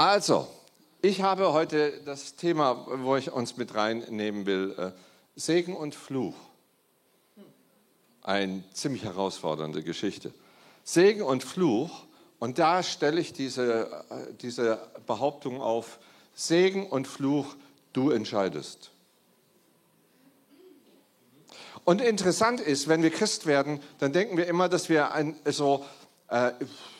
Also, ich habe heute das Thema, wo ich uns mit reinnehmen will, äh, Segen und Fluch. Eine ziemlich herausfordernde Geschichte. Segen und Fluch, und da stelle ich diese, äh, diese Behauptung auf, Segen und Fluch, du entscheidest. Und interessant ist, wenn wir Christ werden, dann denken wir immer, dass wir ein, so, äh,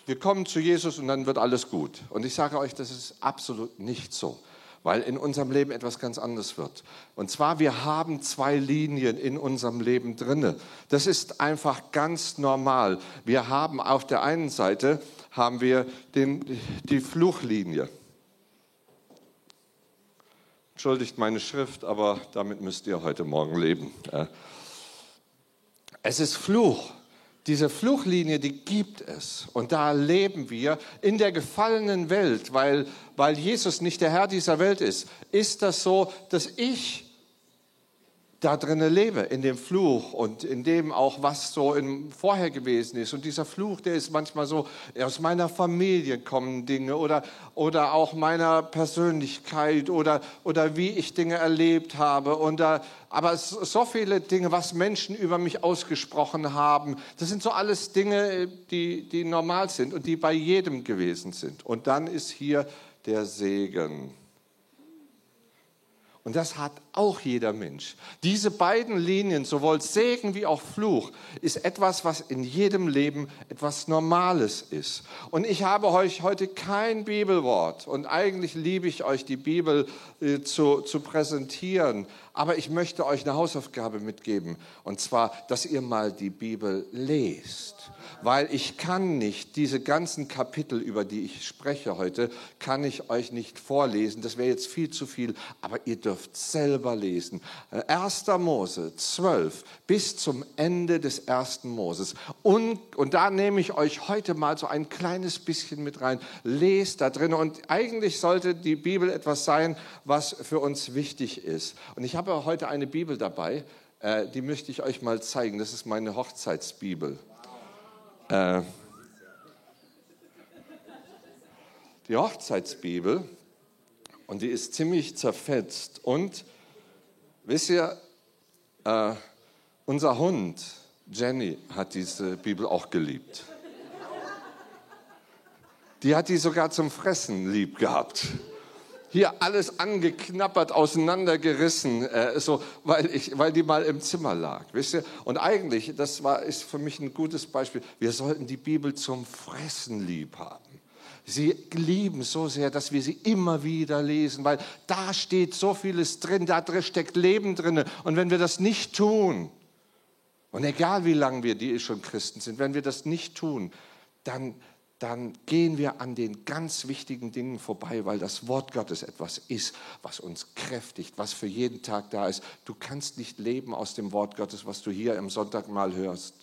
wir kommen zu Jesus und dann wird alles gut. Und ich sage euch, das ist absolut nicht so, weil in unserem Leben etwas ganz anderes wird. Und zwar, wir haben zwei Linien in unserem Leben drinne. Das ist einfach ganz normal. Wir haben auf der einen Seite haben wir den, die Fluchlinie. Entschuldigt meine Schrift, aber damit müsst ihr heute Morgen leben. Es ist Fluch. Diese Fluchlinie, die gibt es. Und da leben wir in der gefallenen Welt, weil, weil Jesus nicht der Herr dieser Welt ist. Ist das so, dass ich da drinnen lebe, in dem Fluch und in dem auch, was so im vorher gewesen ist. Und dieser Fluch, der ist manchmal so, aus meiner Familie kommen Dinge oder, oder auch meiner Persönlichkeit oder, oder wie ich Dinge erlebt habe. Und da, aber so viele Dinge, was Menschen über mich ausgesprochen haben, das sind so alles Dinge, die, die normal sind und die bei jedem gewesen sind. Und dann ist hier der Segen. Und das hat auch jeder Mensch. Diese beiden Linien, sowohl Segen wie auch Fluch, ist etwas, was in jedem Leben etwas Normales ist. Und ich habe euch heute kein Bibelwort. Und eigentlich liebe ich euch, die Bibel äh, zu, zu präsentieren. Aber ich möchte euch eine Hausaufgabe mitgeben. Und zwar, dass ihr mal die Bibel lest weil ich kann nicht diese ganzen Kapitel, über die ich spreche heute, kann ich euch nicht vorlesen. Das wäre jetzt viel zu viel, aber ihr dürft selber lesen. 1. Äh, Mose 12 bis zum Ende des ersten Moses. Und, und da nehme ich euch heute mal so ein kleines bisschen mit rein. Lest da drin und eigentlich sollte die Bibel etwas sein, was für uns wichtig ist. Und ich habe heute eine Bibel dabei, äh, die möchte ich euch mal zeigen. Das ist meine Hochzeitsbibel. Äh, die Hochzeitsbibel und die ist ziemlich zerfetzt. Und wisst ihr, äh, unser Hund Jenny hat diese Bibel auch geliebt. Die hat die sogar zum Fressen lieb gehabt hier alles angeknappert, auseinandergerissen, äh, so, weil, ich, weil die mal im Zimmer lag. Wisst ihr? Und eigentlich, das war, ist für mich ein gutes Beispiel, wir sollten die Bibel zum Fressen lieb haben. Sie lieben so sehr, dass wir sie immer wieder lesen, weil da steht so vieles drin, da drin steckt Leben drin. Und wenn wir das nicht tun, und egal wie lange wir die schon Christen sind, wenn wir das nicht tun, dann, dann gehen wir an den ganz wichtigen Dingen vorbei, weil das Wort Gottes etwas ist, was uns kräftigt, was für jeden Tag da ist. Du kannst nicht leben aus dem Wort Gottes, was du hier im Sonntag mal hörst,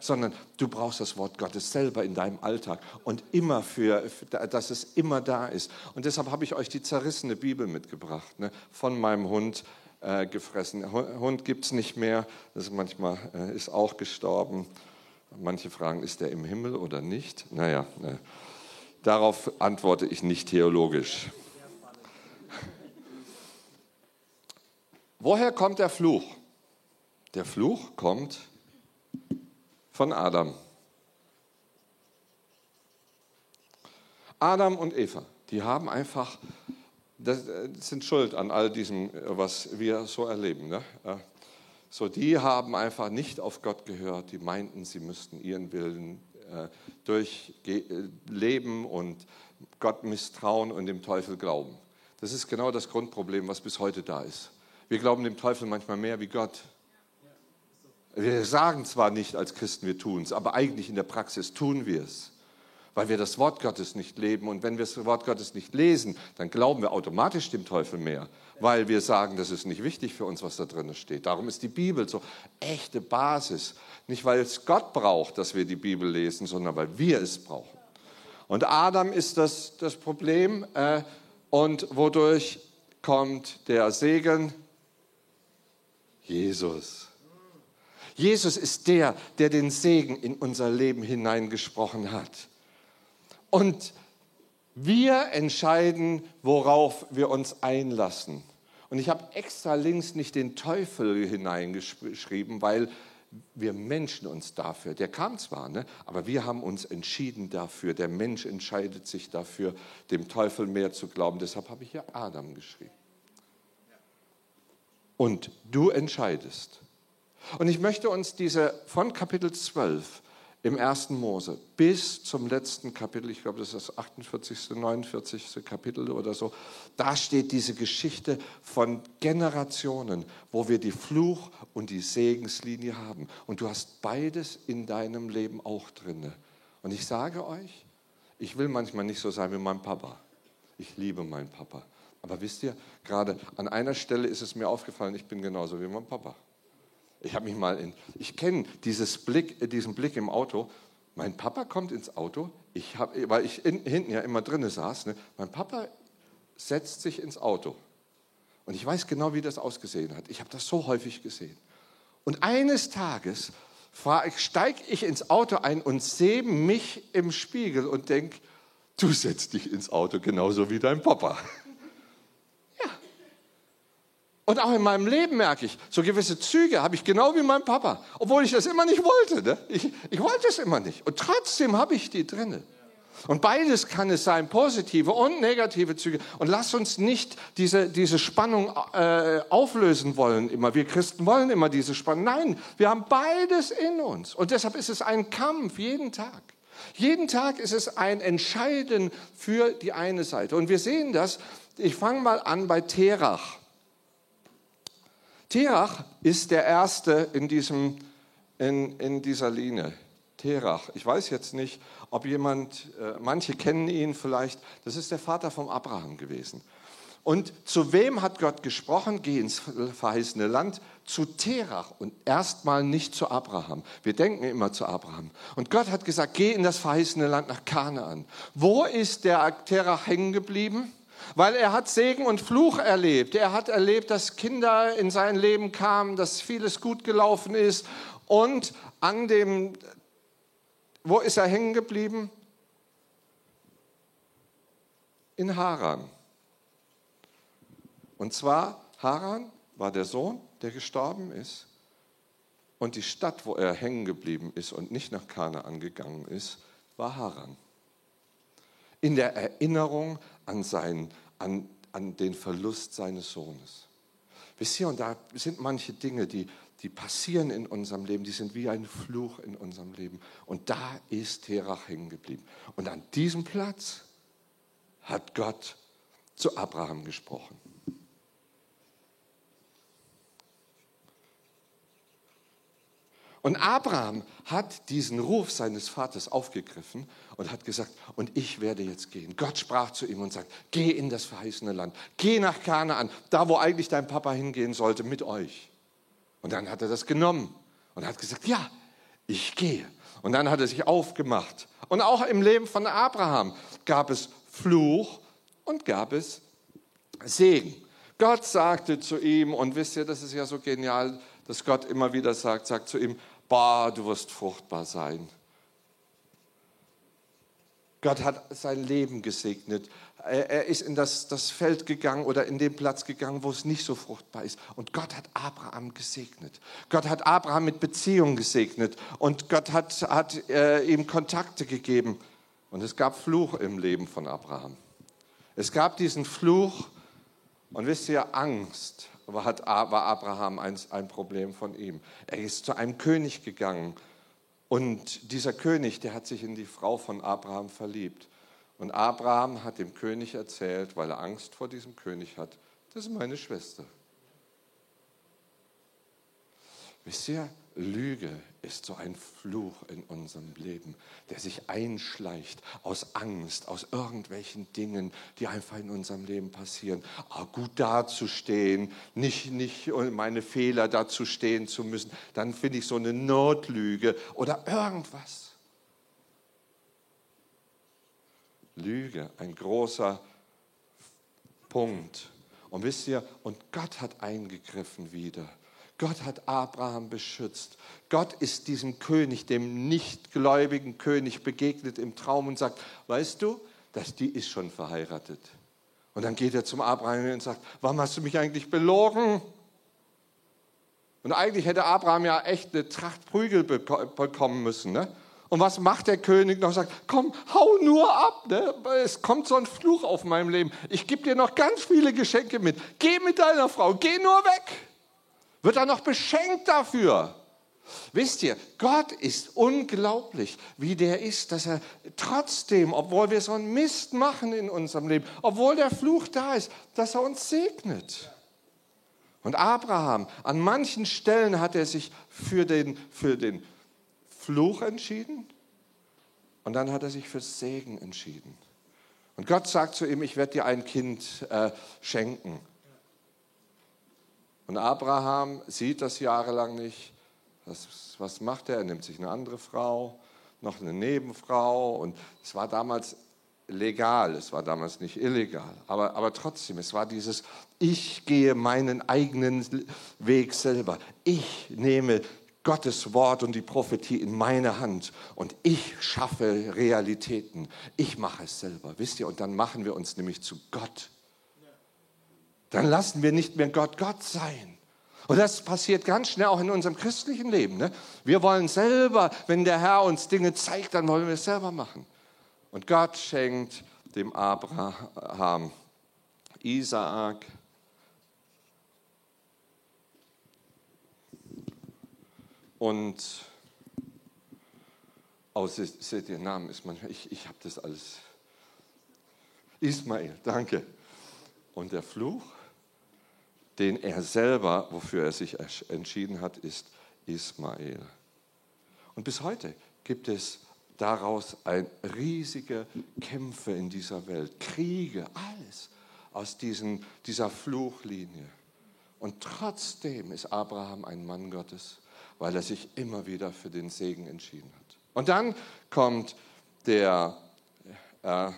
sondern du brauchst das Wort Gottes selber in deinem Alltag und immer für, dass es immer da ist. Und deshalb habe ich euch die zerrissene Bibel mitgebracht, ne, von meinem Hund äh, gefressen. Hund gibt es nicht mehr, das ist manchmal äh, ist auch gestorben. Manche fragen, ist er im Himmel oder nicht? Naja, äh, darauf antworte ich nicht theologisch. Woher kommt der Fluch? Der Fluch kommt von Adam. Adam und Eva, die haben einfach, das äh, sind schuld an all diesem, was wir so erleben. Ne? So, die haben einfach nicht auf Gott gehört, die meinten, sie müssten ihren Willen äh, durchleben und Gott misstrauen und dem Teufel glauben. Das ist genau das Grundproblem, was bis heute da ist. Wir glauben dem Teufel manchmal mehr wie Gott. Wir sagen zwar nicht als Christen, wir tun es, aber eigentlich in der Praxis tun wir es weil wir das Wort Gottes nicht leben. Und wenn wir das Wort Gottes nicht lesen, dann glauben wir automatisch dem Teufel mehr, weil wir sagen, das ist nicht wichtig für uns, was da drin steht. Darum ist die Bibel so echte Basis. Nicht, weil es Gott braucht, dass wir die Bibel lesen, sondern weil wir es brauchen. Und Adam ist das, das Problem. Äh, und wodurch kommt der Segen? Jesus. Jesus ist der, der den Segen in unser Leben hineingesprochen hat. Und Wir entscheiden, worauf wir uns einlassen. Und ich habe extra links nicht den Teufel hineingeschrieben, weil wir Menschen uns dafür, der kam zwar, ne, aber wir haben uns entschieden dafür. Der Mensch entscheidet sich dafür, dem Teufel mehr zu glauben. Deshalb habe ich hier Adam geschrieben. Und du entscheidest. Und ich möchte uns diese von Kapitel 12 im ersten Mose bis zum letzten Kapitel, ich glaube, das ist das 48., 49. Kapitel oder so, da steht diese Geschichte von Generationen, wo wir die Fluch- und die Segenslinie haben. Und du hast beides in deinem Leben auch drinne. Und ich sage euch, ich will manchmal nicht so sein wie mein Papa. Ich liebe meinen Papa. Aber wisst ihr, gerade an einer Stelle ist es mir aufgefallen, ich bin genauso wie mein Papa. Ich habe mich mal in, ich kenne Blick, diesen Blick im Auto. Mein Papa kommt ins Auto, ich hab, weil ich in, hinten ja immer drinnen saß. Ne? Mein Papa setzt sich ins Auto. Und ich weiß genau, wie das ausgesehen hat. Ich habe das so häufig gesehen. Und eines Tages steige ich ins Auto ein und sehe mich im Spiegel und denke, du setzt dich ins Auto genauso wie dein Papa. Und auch in meinem Leben merke ich, so gewisse Züge habe ich genau wie mein Papa, obwohl ich das immer nicht wollte. Ne? Ich, ich wollte es immer nicht. Und trotzdem habe ich die drinne. Und beides kann es sein, positive und negative Züge. Und lass uns nicht diese, diese Spannung äh, auflösen wollen immer. Wir Christen wollen immer diese Spannung. Nein, wir haben beides in uns. Und deshalb ist es ein Kampf jeden Tag. Jeden Tag ist es ein Entscheiden für die eine Seite. Und wir sehen das, ich fange mal an bei Terach. Terach ist der erste in, diesem, in, in dieser Linie. Terach. Ich weiß jetzt nicht, ob jemand, äh, manche kennen ihn vielleicht, das ist der Vater von Abraham gewesen. Und zu wem hat Gott gesprochen? Geh ins verheißene Land, zu Terach und erstmal nicht zu Abraham. Wir denken immer zu Abraham. Und Gott hat gesagt, geh in das verheißene Land nach Kanaan. Wo ist der Terach hängen geblieben? Weil er hat Segen und Fluch erlebt. Er hat erlebt, dass Kinder in sein Leben kamen, dass vieles gut gelaufen ist. Und an dem, wo ist er hängen geblieben? In Haran. Und zwar, Haran war der Sohn, der gestorben ist. Und die Stadt, wo er hängen geblieben ist und nicht nach Kanaan gegangen ist, war Haran. In der Erinnerung an seinen an, an den Verlust seines Sohnes. Wisst ihr, und da sind manche Dinge, die, die passieren in unserem Leben, die sind wie ein Fluch in unserem Leben. Und da ist Terach hängen geblieben. Und an diesem Platz hat Gott zu Abraham gesprochen. Und Abraham hat diesen Ruf seines Vaters aufgegriffen und hat gesagt, und ich werde jetzt gehen. Gott sprach zu ihm und sagt, geh in das verheißene Land, geh nach Kanaan, da wo eigentlich dein Papa hingehen sollte, mit euch. Und dann hat er das genommen und hat gesagt, ja, ich gehe. Und dann hat er sich aufgemacht. Und auch im Leben von Abraham gab es Fluch und gab es Segen. Gott sagte zu ihm, und wisst ihr, das ist ja so genial, dass Gott immer wieder sagt, sagt zu ihm, bah, du wirst fruchtbar sein. Gott hat sein Leben gesegnet. Er ist in das, das Feld gegangen oder in den Platz gegangen, wo es nicht so fruchtbar ist. Und Gott hat Abraham gesegnet. Gott hat Abraham mit Beziehungen gesegnet. Und Gott hat, hat äh, ihm Kontakte gegeben. Und es gab Fluch im Leben von Abraham. Es gab diesen Fluch und wisst ihr, Angst hat, war Abraham ein, ein Problem von ihm. Er ist zu einem König gegangen und dieser König, der hat sich in die Frau von Abraham verliebt. Und Abraham hat dem König erzählt, weil er Angst vor diesem König hat, das ist meine Schwester. Wisst ihr, Lüge ist so ein Fluch in unserem Leben, der sich einschleicht aus Angst, aus irgendwelchen Dingen, die einfach in unserem Leben passieren. Ah, gut dazustehen, nicht, nicht meine Fehler dazustehen zu müssen, dann finde ich so eine Notlüge oder irgendwas. Lüge, ein großer Punkt. Und wisst ihr, und Gott hat eingegriffen wieder. Gott hat Abraham beschützt. Gott ist diesem König, dem nichtgläubigen König, begegnet im Traum und sagt, weißt du, dass die ist schon verheiratet. Und dann geht er zum Abraham und sagt, warum hast du mich eigentlich belogen? Und eigentlich hätte Abraham ja echt eine Tracht Prügel bekommen müssen. Ne? Und was macht der König noch? Sagt, komm, hau nur ab. Ne? Es kommt so ein Fluch auf meinem Leben. Ich gebe dir noch ganz viele Geschenke mit. Geh mit deiner Frau, geh nur weg. Wird er noch beschenkt dafür. Wisst ihr, Gott ist unglaublich, wie der ist, dass er trotzdem, obwohl wir so einen Mist machen in unserem Leben, obwohl der Fluch da ist, dass er uns segnet. Und Abraham, an manchen Stellen hat er sich für den, für den Fluch entschieden und dann hat er sich für Segen entschieden. Und Gott sagt zu ihm, ich werde dir ein Kind äh, schenken. Und Abraham sieht das jahrelang nicht. Was, was macht er? Er nimmt sich eine andere Frau, noch eine Nebenfrau. Und es war damals legal, es war damals nicht illegal. Aber, aber trotzdem, es war dieses, ich gehe meinen eigenen Weg selber. Ich nehme Gottes Wort und die Prophetie in meine Hand und ich schaffe Realitäten. Ich mache es selber, wisst ihr? Und dann machen wir uns nämlich zu Gott. Dann lassen wir nicht mehr Gott Gott sein. Und das passiert ganz schnell auch in unserem christlichen Leben. Ne? Wir wollen selber, wenn der Herr uns Dinge zeigt, dann wollen wir es selber machen. Und Gott schenkt dem Abraham Isaak, Und oh, seht ihr, Namen ist manchmal, ich, ich habe das alles. Ismael, danke. Und der Fluch, den er selber, wofür er sich entschieden hat, ist Ismael. Und bis heute gibt es daraus ein riesige Kämpfe in dieser Welt, Kriege, alles aus diesen, dieser Fluchlinie. Und trotzdem ist Abraham ein Mann Gottes weil er sich immer wieder für den Segen entschieden hat. Und dann kommt der äh,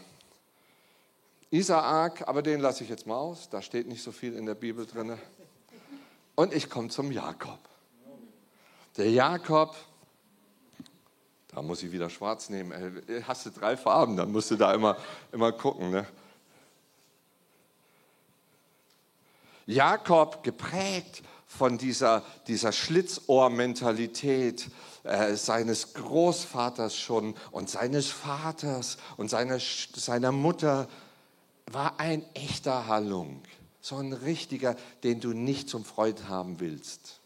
Isaak, aber den lasse ich jetzt mal aus, da steht nicht so viel in der Bibel drin. Und ich komme zum Jakob. Der Jakob, da muss ich wieder schwarz nehmen. Äh, hast du drei Farben, dann musst du da immer, immer gucken. Ne? Jakob geprägt von dieser, dieser Schlitzohr-Mentalität äh, seines Großvaters schon und seines Vaters und seiner, seiner Mutter, war ein echter Hallung. So ein richtiger, den du nicht zum Freund haben willst.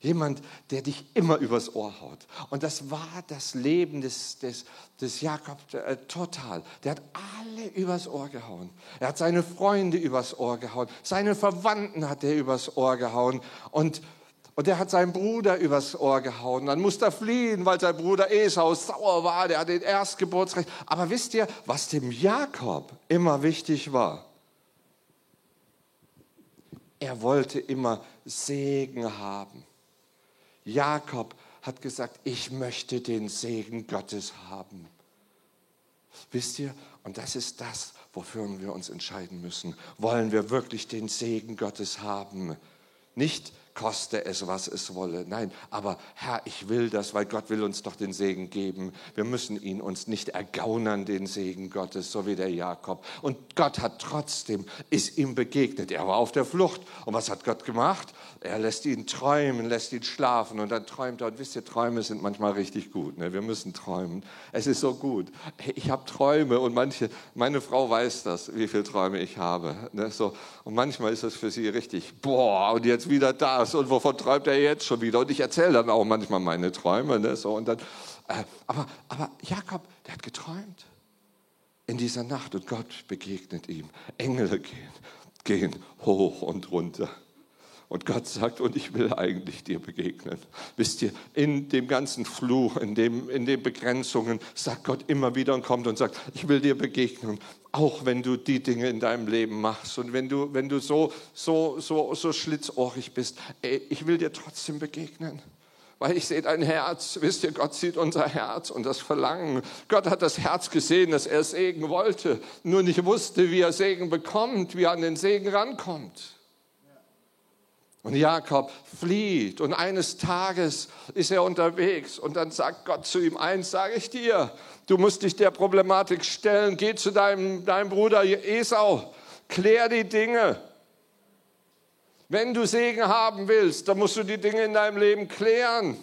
Jemand, der dich immer übers Ohr haut. Und das war das Leben des, des, des Jakob äh, total. Der hat alle übers Ohr gehauen. Er hat seine Freunde übers Ohr gehauen. Seine Verwandten hat er übers Ohr gehauen. Und, und er hat seinen Bruder übers Ohr gehauen. Dann musste er fliehen, weil sein Bruder Esau sauer war. Der hat den Erstgeburtsrecht. Aber wisst ihr, was dem Jakob immer wichtig war? Er wollte immer Segen haben. Jakob hat gesagt, ich möchte den Segen Gottes haben. Wisst ihr, und das ist das, wofür wir uns entscheiden müssen. Wollen wir wirklich den Segen Gottes haben? Nicht koste es, was es wolle. Nein, aber Herr, ich will das, weil Gott will uns doch den Segen geben. Wir müssen ihn uns nicht ergaunern, den Segen Gottes, so wie der Jakob. Und Gott hat trotzdem, ist ihm begegnet. Er war auf der Flucht. Und was hat Gott gemacht? Er lässt ihn träumen, lässt ihn schlafen und dann träumt er. Und wisst ihr, Träume sind manchmal richtig gut. Ne? Wir müssen träumen. Es ist so gut. Ich habe Träume und manche, meine Frau weiß das, wie viele Träume ich habe. Ne? So, und manchmal ist es für sie richtig, boah, und jetzt wieder das das und wovon träumt er jetzt schon wieder? Und ich erzähle dann auch manchmal meine Träume. Ne? So, und dann, äh, aber, aber Jakob, der hat geträumt in dieser Nacht und Gott begegnet ihm. Engel gehen, gehen hoch und runter. Und Gott sagt, und ich will eigentlich dir begegnen. Wisst ihr, in dem ganzen Fluch, in, dem, in den Begrenzungen, sagt Gott immer wieder und kommt und sagt, ich will dir begegnen, auch wenn du die Dinge in deinem Leben machst und wenn du, wenn du so, so, so, so schlitzohrig bist, ey, ich will dir trotzdem begegnen. Weil ich sehe dein Herz, wisst ihr, Gott sieht unser Herz und das Verlangen. Gott hat das Herz gesehen, dass er Segen wollte, nur nicht wusste, wie er Segen bekommt, wie er an den Segen rankommt. Und Jakob flieht und eines Tages ist er unterwegs und dann sagt Gott zu ihm, eins sage ich dir, du musst dich der Problematik stellen, geh zu deinem, deinem Bruder Esau, klär die Dinge. Wenn du Segen haben willst, dann musst du die Dinge in deinem Leben klären.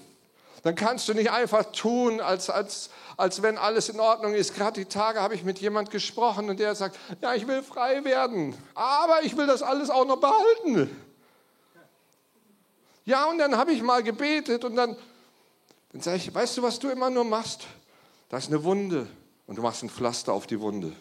Dann kannst du nicht einfach tun, als, als, als wenn alles in Ordnung ist. Gerade die Tage habe ich mit jemand gesprochen und der sagt, ja, ich will frei werden, aber ich will das alles auch noch behalten. Ja, und dann habe ich mal gebetet und dann, dann sage ich, weißt du, was du immer nur machst? Da ist eine Wunde und du machst ein Pflaster auf die Wunde.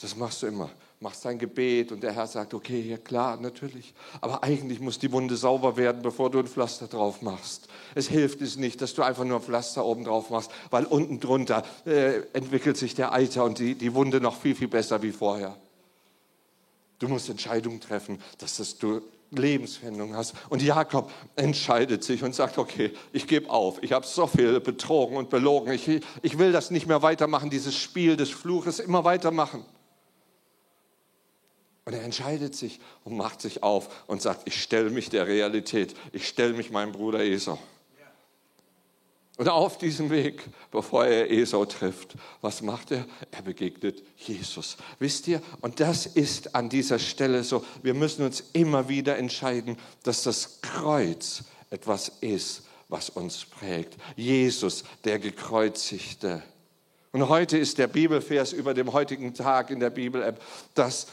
Das machst du immer. Machst dein Gebet und der Herr sagt, okay, ja klar, natürlich. Aber eigentlich muss die Wunde sauber werden, bevor du ein Pflaster drauf machst. Es hilft es nicht, dass du einfach nur ein Pflaster oben drauf machst, weil unten drunter äh, entwickelt sich der Eiter und die, die Wunde noch viel, viel besser wie vorher. Du musst Entscheidungen treffen, dass das du Lebenswendung hast. Und Jakob entscheidet sich und sagt, okay, ich gebe auf. Ich habe so viel betrogen und belogen. Ich, ich will das nicht mehr weitermachen, dieses Spiel des Fluches immer weitermachen. Und er entscheidet sich und macht sich auf und sagt, ich stelle mich der Realität. Ich stelle mich meinem Bruder Esau. Und auf diesem Weg, bevor er Esau trifft, was macht er? Er begegnet Jesus. Wisst ihr? Und das ist an dieser Stelle so. Wir müssen uns immer wieder entscheiden, dass das Kreuz etwas ist, was uns prägt. Jesus, der gekreuzigte. Und heute ist der Bibelvers über dem heutigen Tag in der Bibel-App, dass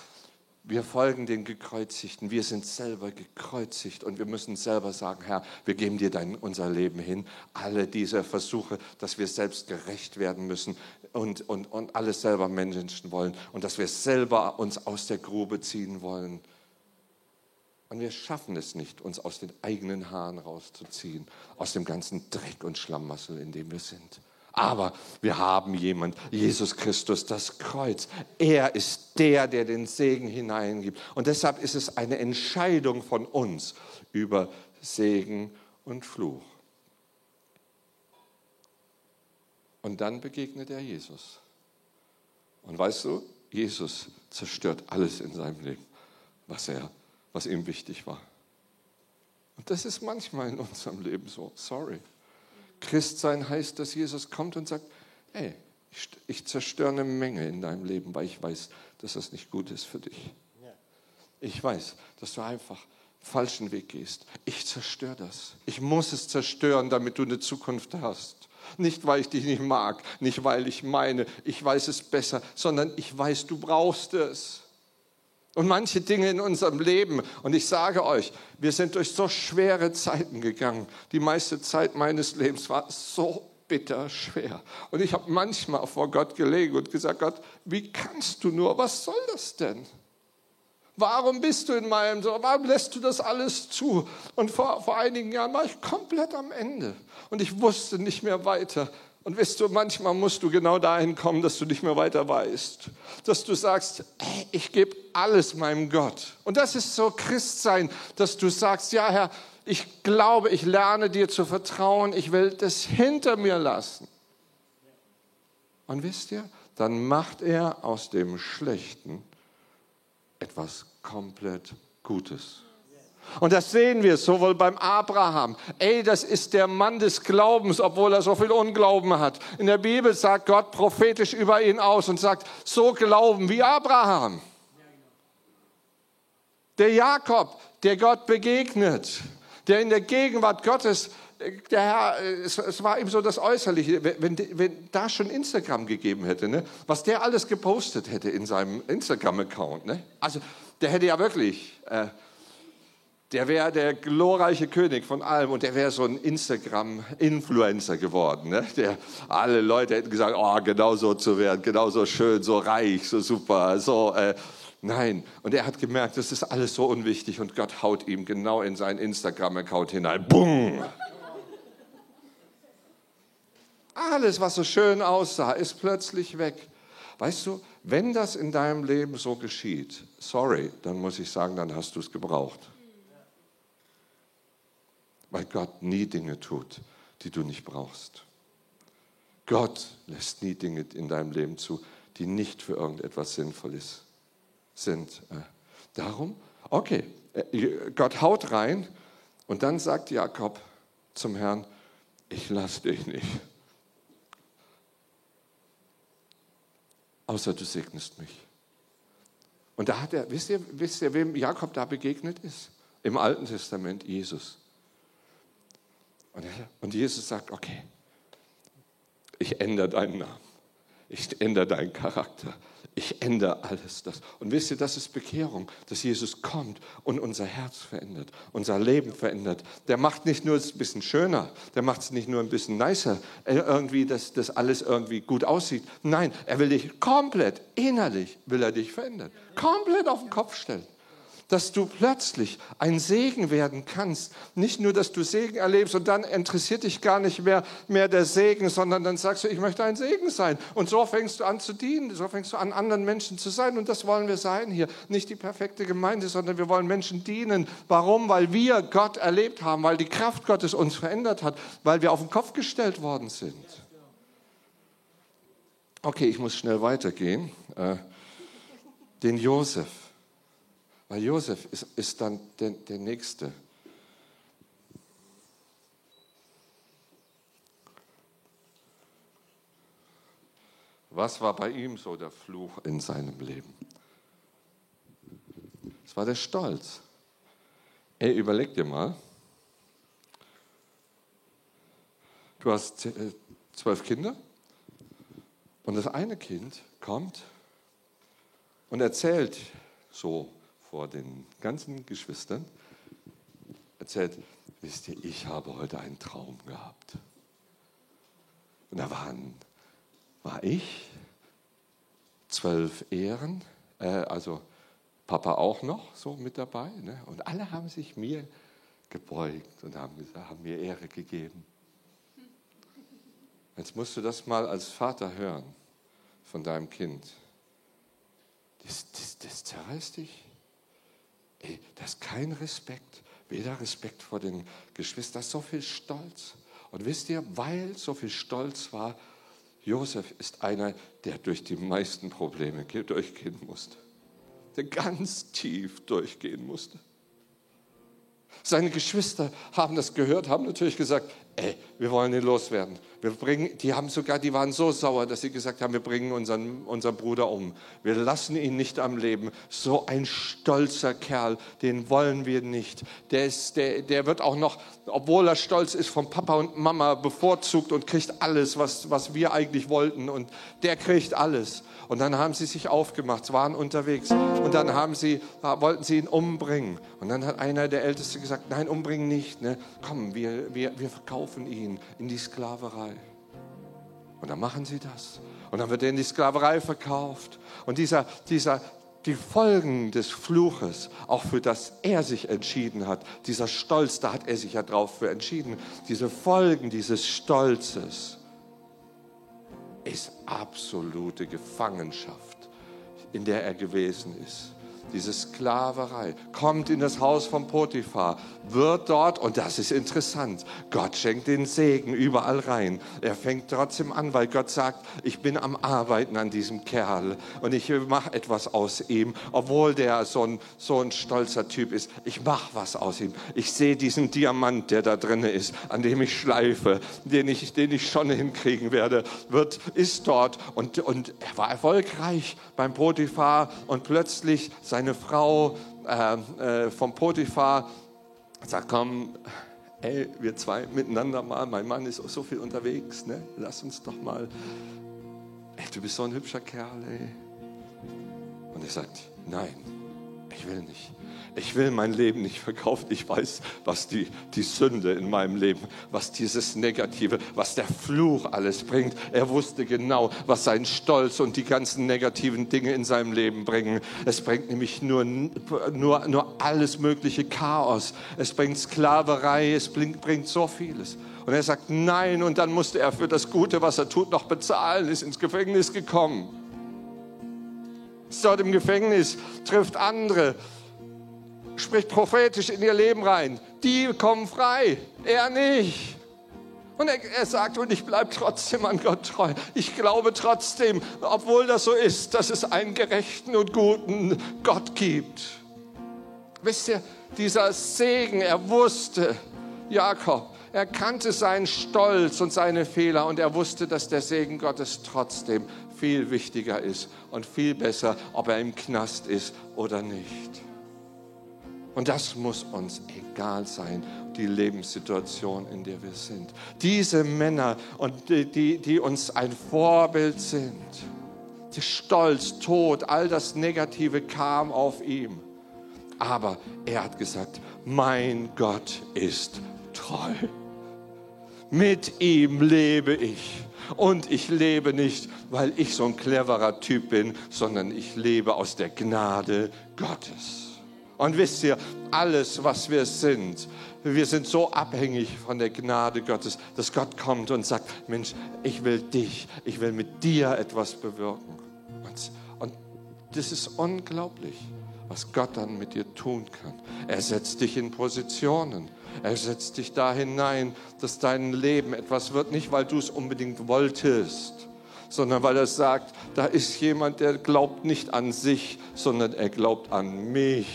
wir folgen den Gekreuzigten. Wir sind selber gekreuzigt und wir müssen selber sagen, Herr, wir geben dir dein, unser Leben hin. Alle diese Versuche, dass wir selbst gerecht werden müssen und, und, und alles selber Menschen wollen und dass wir selber uns aus der Grube ziehen wollen. Und wir schaffen es nicht, uns aus den eigenen Haaren rauszuziehen, aus dem ganzen Dreck und Schlamassel, in dem wir sind. Aber wir haben jemand, Jesus Christus, das Kreuz. Er ist der, der den Segen hineingibt. Und deshalb ist es eine Entscheidung von uns über Segen und Fluch. Und dann begegnet er Jesus. Und weißt du, Jesus zerstört alles in seinem Leben, was, er, was ihm wichtig war. Und das ist manchmal in unserem Leben so. Sorry. Christsein heißt, dass Jesus kommt und sagt, hey, ich, ich zerstöre eine Menge in deinem Leben, weil ich weiß, dass das nicht gut ist für dich. Ich weiß, dass du einfach falschen Weg gehst. Ich zerstöre das. Ich muss es zerstören, damit du eine Zukunft hast. Nicht, weil ich dich nicht mag, nicht, weil ich meine, ich weiß es besser, sondern ich weiß, du brauchst es. Und manche Dinge in unserem Leben, und ich sage euch, wir sind durch so schwere Zeiten gegangen. Die meiste Zeit meines Lebens war so bitter schwer. Und ich habe manchmal vor Gott gelegen und gesagt, Gott, wie kannst du nur, was soll das denn? Warum bist du in meinem, warum lässt du das alles zu? Und vor, vor einigen Jahren war ich komplett am Ende und ich wusste nicht mehr weiter. Und weißt du, manchmal musst du genau dahin kommen, dass du nicht mehr weiter weißt. Dass du sagst, hey, ich gebe alles meinem Gott. Und das ist so Christsein, dass du sagst, ja Herr, ich glaube, ich lerne dir zu vertrauen, ich will das hinter mir lassen. Und wisst ihr, dann macht er aus dem Schlechten etwas komplett Gutes. Und das sehen wir sowohl beim Abraham. Ey, das ist der Mann des Glaubens, obwohl er so viel Unglauben hat. In der Bibel sagt Gott prophetisch über ihn aus und sagt, so glauben wie Abraham. Der Jakob, der Gott begegnet, der in der Gegenwart Gottes, der Herr, es, war ihm so das Äußerliche, wenn, wenn da schon Instagram gegeben hätte, ne, was der alles gepostet hätte in seinem Instagram-Account. Ne? Also der hätte ja wirklich... Äh, der wäre der glorreiche König von allem und der wäre so ein Instagram-Influencer geworden. Ne? Der, alle Leute hätten gesagt, oh, genau so zu werden, genau so schön, so reich, so super, so... Äh, Nein, und er hat gemerkt, das ist alles so unwichtig und Gott haut ihm genau in seinen Instagram-Account hinein. Bumm! Alles, was so schön aussah, ist plötzlich weg. Weißt du, wenn das in deinem Leben so geschieht, sorry, dann muss ich sagen, dann hast du es gebraucht weil Gott nie Dinge tut, die du nicht brauchst. Gott lässt nie Dinge in deinem Leben zu, die nicht für irgendetwas Sinnvolles sind. Äh, darum, Okay, äh, Gott haut rein und dann sagt Jakob zum Herrn, ich lasse dich nicht. Außer du segnest mich. Und da hat er, wisst ihr, wisst ihr, wem Jakob da begegnet ist? Im Alten Testament Jesus. Und, Jesus sagt, okay, ich ändere deinen Namen. Ich ändere deinen Charakter. Ich ändere alles das. Und wisst ihr, das ist Bekehrung, dass Jesus kommt und unser Herz verändert, unser Leben verändert. Der macht nicht nur es ein bisschen schöner, der macht es nicht nur ein bisschen nicer, äh, irgendwie, dass das alles irgendwie gut aussieht. Nein, er will dich komplett, innerlich will er dich verändern. Komplett auf den Kopf stellen dass du plötzlich ein Segen werden kannst. Nicht nur, dass du Segen erlebst und dann interessiert dich gar nicht mehr, mehr der Segen, sondern dann sagst du, ich möchte ein Segen sein. Und so fängst du an zu dienen, so fängst du an, anderen Menschen zu sein. Und das wollen wir sein hier. Nicht die perfekte Gemeinde, sondern wir wollen Menschen dienen. Warum? Weil wir Gott erlebt haben, weil die Kraft Gottes uns verändert hat, weil wir auf den Kopf gestellt worden sind. Okay, ich muss schnell weitergehen. Äh, den Josef. Weil Josef ist, ist dann der, der Nächste. Was war bei ihm so der Fluch in seinem Leben? Es war der Stolz. Ey, überleg dir mal, du hast äh, zwölf Kinder und das eine Kind kommt und erzählt so vor den ganzen Geschwistern, erzählt, wisst ihr, ich habe heute einen Traum gehabt. Und da waren, war ich, zwölf Ehren, äh, also Papa auch noch so mit dabei. Ne? Und alle haben sich mir gebeugt und haben, haben mir Ehre gegeben. Jetzt musst du das mal als Vater hören von deinem Kind. Das, das, das zerreißt dich. Ey, das ist kein Respekt. Weder Respekt vor den Geschwistern, so viel Stolz. Und wisst ihr, weil so viel Stolz war, Josef ist einer, der durch die meisten Probleme durchgehen musste. Der ganz tief durchgehen musste. Seine Geschwister haben das gehört, haben natürlich gesagt, ey, wir wollen ihn loswerden. Wir bringen, die haben sogar, die waren so sauer, dass sie gesagt haben, wir bringen unseren, unseren Bruder um. Wir lassen ihn nicht am Leben. So ein stolzer Kerl, den wollen wir nicht. Der, ist, der, der wird auch noch, obwohl er stolz ist, von Papa und Mama bevorzugt und kriegt alles, was, was wir eigentlich wollten. Und der kriegt alles. Und dann haben sie sich aufgemacht, waren unterwegs. Und dann haben sie, wollten sie ihn umbringen. Und dann hat einer der Älteste gesagt, nein, umbringen nicht. Ne? Komm, wir, wir, wir verkaufen ihn in die Sklaverei. Und dann machen sie das. Und dann wird er in die Sklaverei verkauft. Und dieser, dieser, die Folgen des Fluches, auch für das er sich entschieden hat, dieser Stolz, da hat er sich ja drauf für entschieden, diese Folgen dieses Stolzes, ist absolute Gefangenschaft, in der er gewesen ist diese Sklaverei, kommt in das Haus von Potiphar, wird dort, und das ist interessant, Gott schenkt den Segen überall rein. Er fängt trotzdem an, weil Gott sagt, ich bin am Arbeiten an diesem Kerl und ich mache etwas aus ihm, obwohl der so ein, so ein stolzer Typ ist. Ich mache was aus ihm. Ich sehe diesen Diamant, der da drin ist, an dem ich schleife, den ich, den ich schon hinkriegen werde, wird, ist dort und, und er war erfolgreich beim Potiphar und plötzlich seine Frau äh, äh, vom Potiphar sagt, komm, ey, wir zwei miteinander mal, mein Mann ist so viel unterwegs, ne? lass uns doch mal, ey, du bist so ein hübscher Kerl, ey. Und er sagt, nein, ich will nicht. Ich will mein Leben nicht verkaufen. Ich weiß, was die, die Sünde in meinem Leben, was dieses Negative, was der Fluch alles bringt. Er wusste genau, was sein Stolz und die ganzen negativen Dinge in seinem Leben bringen. Es bringt nämlich nur, nur, nur alles mögliche Chaos. Es bringt Sklaverei, es bringt, bringt so vieles. Und er sagt nein und dann musste er für das Gute, was er tut, noch bezahlen, ist ins Gefängnis gekommen. Ist dort im Gefängnis, trifft andere, spricht prophetisch in ihr Leben rein. Die kommen frei, er nicht. Und er, er sagt, und ich bleibe trotzdem an Gott treu. Ich glaube trotzdem, obwohl das so ist, dass es einen gerechten und guten Gott gibt. Wisst ihr, dieser Segen, er wusste, Jakob, er kannte seinen Stolz und seine Fehler und er wusste, dass der Segen Gottes trotzdem viel wichtiger ist und viel besser, ob er im Knast ist oder nicht. Und das muss uns egal sein, die Lebenssituation, in der wir sind. Diese Männer, und die, die, die uns ein Vorbild sind, Stolz, Tod, all das Negative kam auf ihm. Aber er hat gesagt, mein Gott ist treu. Mit ihm lebe ich. Und ich lebe nicht, weil ich so ein cleverer Typ bin, sondern ich lebe aus der Gnade Gottes. Und wisst ihr, alles, was wir sind, wir sind so abhängig von der Gnade Gottes, dass Gott kommt und sagt, Mensch, ich will dich, ich will mit dir etwas bewirken. Und, und das ist unglaublich, was Gott dann mit dir tun kann. Er setzt dich in Positionen. Er setzt dich da hinein, dass dein Leben etwas wird, nicht weil du es unbedingt wolltest, sondern weil er sagt, da ist jemand, der glaubt nicht an sich, sondern er glaubt an mich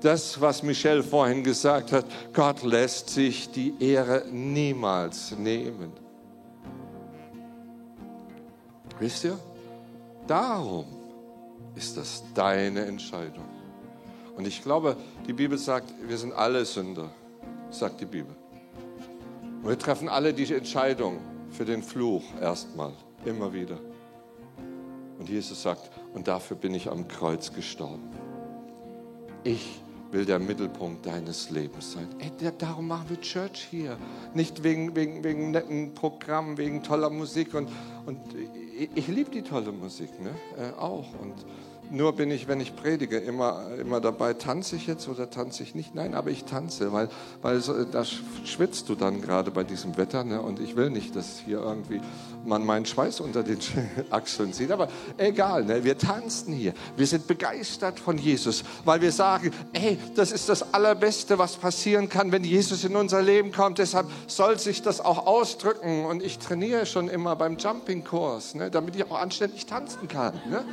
das, was Michel vorhin gesagt hat, Gott lässt sich die Ehre niemals nehmen. Wisst ihr? Darum ist das deine Entscheidung. Und ich glaube, die Bibel sagt, wir sind alle Sünder, sagt die Bibel. Und wir treffen alle diese Entscheidung für den Fluch erstmal, immer wieder. Und Jesus sagt, und dafür bin ich am Kreuz gestorben. Ich will der Mittelpunkt deines Lebens sein. Ey, darum machen wir Church hier. Nicht wegen, wegen, wegen netten Programmen, wegen toller Musik. Und, und ich, ich liebe die tolle Musik ne? Äh, auch. Und nur bin ich, wenn ich predige, immer, immer dabei, tanze ich jetzt oder tanze ich nicht? Nein, aber ich tanze, weil, weil da schwitzt du dann gerade bei diesem Wetter. Ne? Und ich will nicht, dass hier irgendwie man meinen Schweiß unter den Achseln sieht. Aber egal, ne? wir tanzen hier. Wir sind begeistert von Jesus, weil wir sagen, ey, das ist das Allerbeste, was passieren kann, wenn Jesus in unser Leben kommt. Deshalb soll sich das auch ausdrücken. Und ich trainiere schon immer beim Jumping-Kurs, ne? damit ich auch anständig tanzen kann. Ne?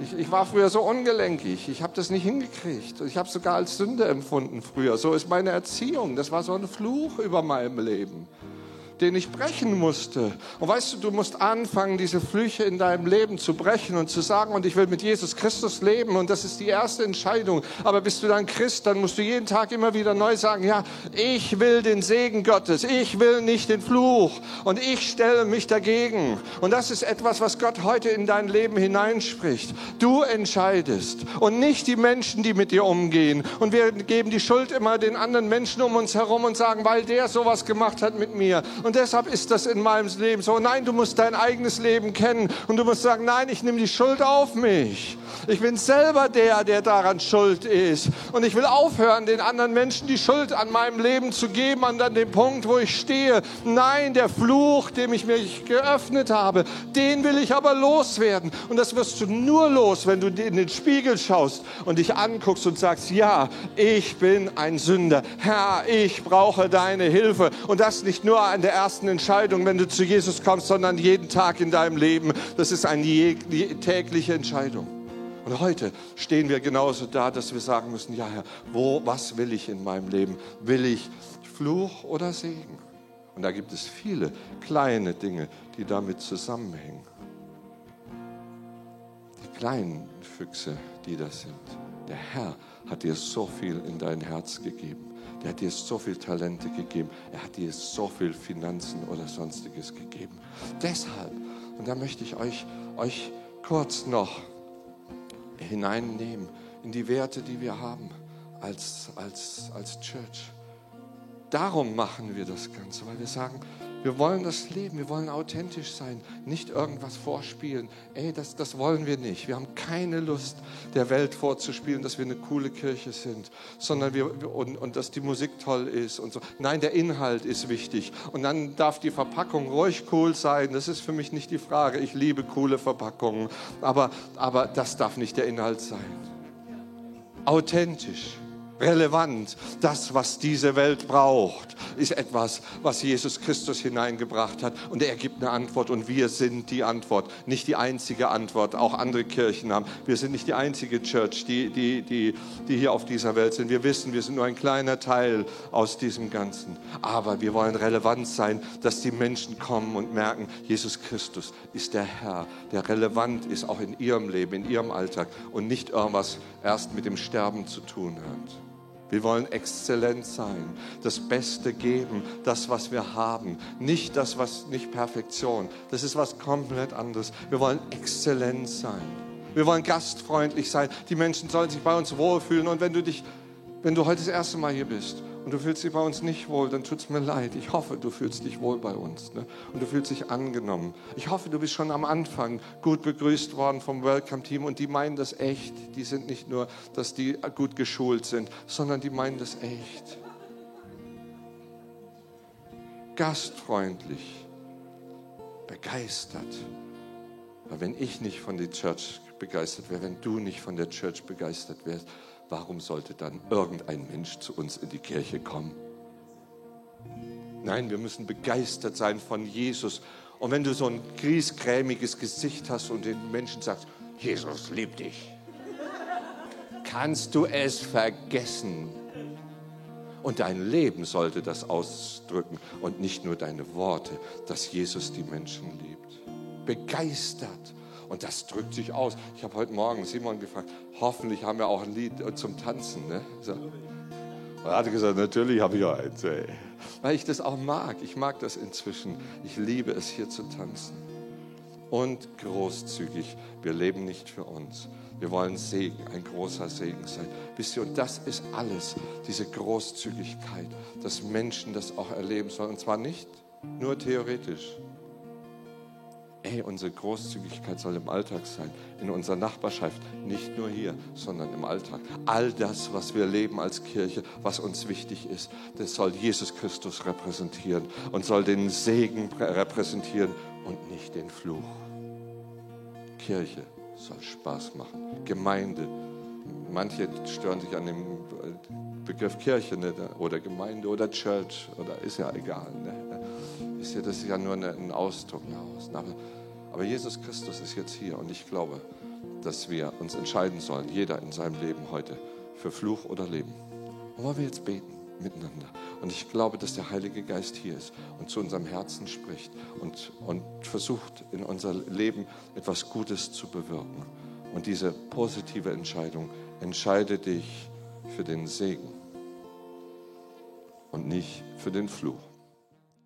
Ich, ich war früher so ungelenkig. Ich habe das nicht hingekriegt. Ich habe sogar als Sünde empfunden früher. So ist meine Erziehung. Das war so ein Fluch über meinem Leben den ich brechen musste. Und weißt du, du musst anfangen, diese Flüche in deinem Leben zu brechen und zu sagen, und ich will mit Jesus Christus leben. Und das ist die erste Entscheidung. Aber bist du dann Christ, dann musst du jeden Tag immer wieder neu sagen, ja, ich will den Segen Gottes. Ich will nicht den Fluch. Und ich stelle mich dagegen. Und das ist etwas, was Gott heute in dein Leben hineinspricht. Du entscheidest und nicht die Menschen, die mit dir umgehen. Und wir geben die Schuld immer den anderen Menschen um uns herum und sagen, weil der sowas gemacht hat mit mir. Und deshalb ist das in meinem Leben so. Nein, du musst dein eigenes Leben kennen und du musst sagen, nein, ich nehme die Schuld auf mich. Ich bin selber der, der daran schuld ist. Und ich will aufhören, den anderen Menschen die Schuld an meinem Leben zu geben, an dem Punkt, wo ich stehe. Nein, der Fluch, dem ich mich geöffnet habe, den will ich aber loswerden. Und das wirst du nur los, wenn du in den Spiegel schaust und dich anguckst und sagst, ja, ich bin ein Sünder. Herr, ich brauche deine Hilfe. Und das nicht nur an der ersten Entscheidung, wenn du zu Jesus kommst, sondern jeden Tag in deinem Leben. Das ist eine tägliche Entscheidung. Und heute stehen wir genauso da, dass wir sagen müssen, ja Herr, wo, was will ich in meinem Leben? Will ich Fluch oder Segen? Und da gibt es viele kleine Dinge, die damit zusammenhängen. Die kleinen Füchse, die das sind. Der Herr hat dir so viel in dein Herz gegeben. Der hat dir so viel Talente gegeben. Er hat dir so viel Finanzen oder sonstiges gegeben. Deshalb, und da möchte ich euch, euch kurz noch hineinnehmen in die Werte, die wir haben als, als, als Church. Darum machen wir das Ganze, weil wir sagen, wir wollen das leben, wir wollen authentisch sein, nicht irgendwas vorspielen. Ey, das, das wollen wir nicht. Wir haben keine Lust, der Welt vorzuspielen, dass wir eine coole Kirche sind, sondern wir, und, und dass die Musik toll ist und so. Nein, der Inhalt ist wichtig. Und dann darf die Verpackung ruhig cool sein. Das ist für mich nicht die Frage. Ich liebe coole Verpackungen. Aber, aber das darf nicht der Inhalt sein. Authentisch. Relevant. Das, was diese Welt braucht, ist etwas, was Jesus Christus hineingebracht hat. Und er gibt eine Antwort und wir sind die Antwort. Nicht die einzige Antwort, auch andere Kirchen haben. Wir sind nicht die einzige Church, die, die, die, die hier auf dieser Welt sind. Wir wissen, wir sind nur ein kleiner Teil aus diesem Ganzen. Aber wir wollen relevant sein, dass die Menschen kommen und merken, Jesus Christus ist der Herr, der relevant ist, auch in ihrem Leben, in ihrem Alltag und nicht irgendwas erst mit dem Sterben zu tun hat. Wir wollen exzellent sein, das Beste geben, das, was wir haben. Nicht das, was nicht Perfektion. Das ist was komplett anderes. Wir wollen exzellent sein. Wir wollen gastfreundlich sein. Die Menschen sollen sich bei uns wohlfühlen. Und wenn du dich, wenn du heute das erste Mal hier bist und du fühlst dich bei uns nicht wohl, dann tut es mir leid. Ich hoffe, du fühlst dich wohl bei uns ne? und du fühlst dich angenommen. Ich hoffe, du bist schon am Anfang gut begrüßt worden vom Welcome-Team und die meinen das echt. Die sind nicht nur, dass die gut geschult sind, sondern die meinen das echt. Gastfreundlich, begeistert. Aber wenn ich nicht von der Church begeistert wäre, wenn du nicht von der Church begeistert wärst, warum sollte dann irgendein Mensch zu uns in die Kirche kommen? Nein, wir müssen begeistert sein von Jesus. Und wenn du so ein griesgrämiges Gesicht hast und den Menschen sagst, Jesus liebt dich, kannst du es vergessen. Und dein Leben sollte das ausdrücken und nicht nur deine Worte, dass Jesus die Menschen liebt. Begeistert und das drückt sich aus. Ich habe heute Morgen Simon gefragt, hoffentlich haben wir auch ein Lied zum Tanzen. Ne? So. Und er hatte gesagt, natürlich habe ich auch eins. Ey. Weil ich das auch mag. Ich mag das inzwischen. Ich liebe es, hier zu tanzen. Und großzügig. Wir leben nicht für uns. Wir wollen Segen, ein großer Segen sein. Wisst ihr, und das ist alles, diese Großzügigkeit, dass Menschen das auch erleben sollen. Und zwar nicht nur theoretisch, Ey, unsere Großzügigkeit soll im Alltag sein, in unserer Nachbarschaft, nicht nur hier, sondern im Alltag. All das, was wir leben als Kirche, was uns wichtig ist, das soll Jesus Christus repräsentieren und soll den Segen repräsentieren und nicht den Fluch. Kirche soll Spaß machen. Gemeinde. Manche stören sich an dem Begriff Kirche ne, oder Gemeinde oder Church oder ist ja egal. Ne? Wisst ihr, das ist ja nur ein Ausdruck aber Jesus Christus ist jetzt hier und ich glaube, dass wir uns entscheiden sollen, jeder in seinem Leben heute, für Fluch oder Leben. Und wollen wir jetzt beten miteinander. Und ich glaube, dass der Heilige Geist hier ist und zu unserem Herzen spricht und, und versucht, in unser Leben etwas Gutes zu bewirken. Und diese positive Entscheidung, entscheide dich für den Segen und nicht für den Fluch.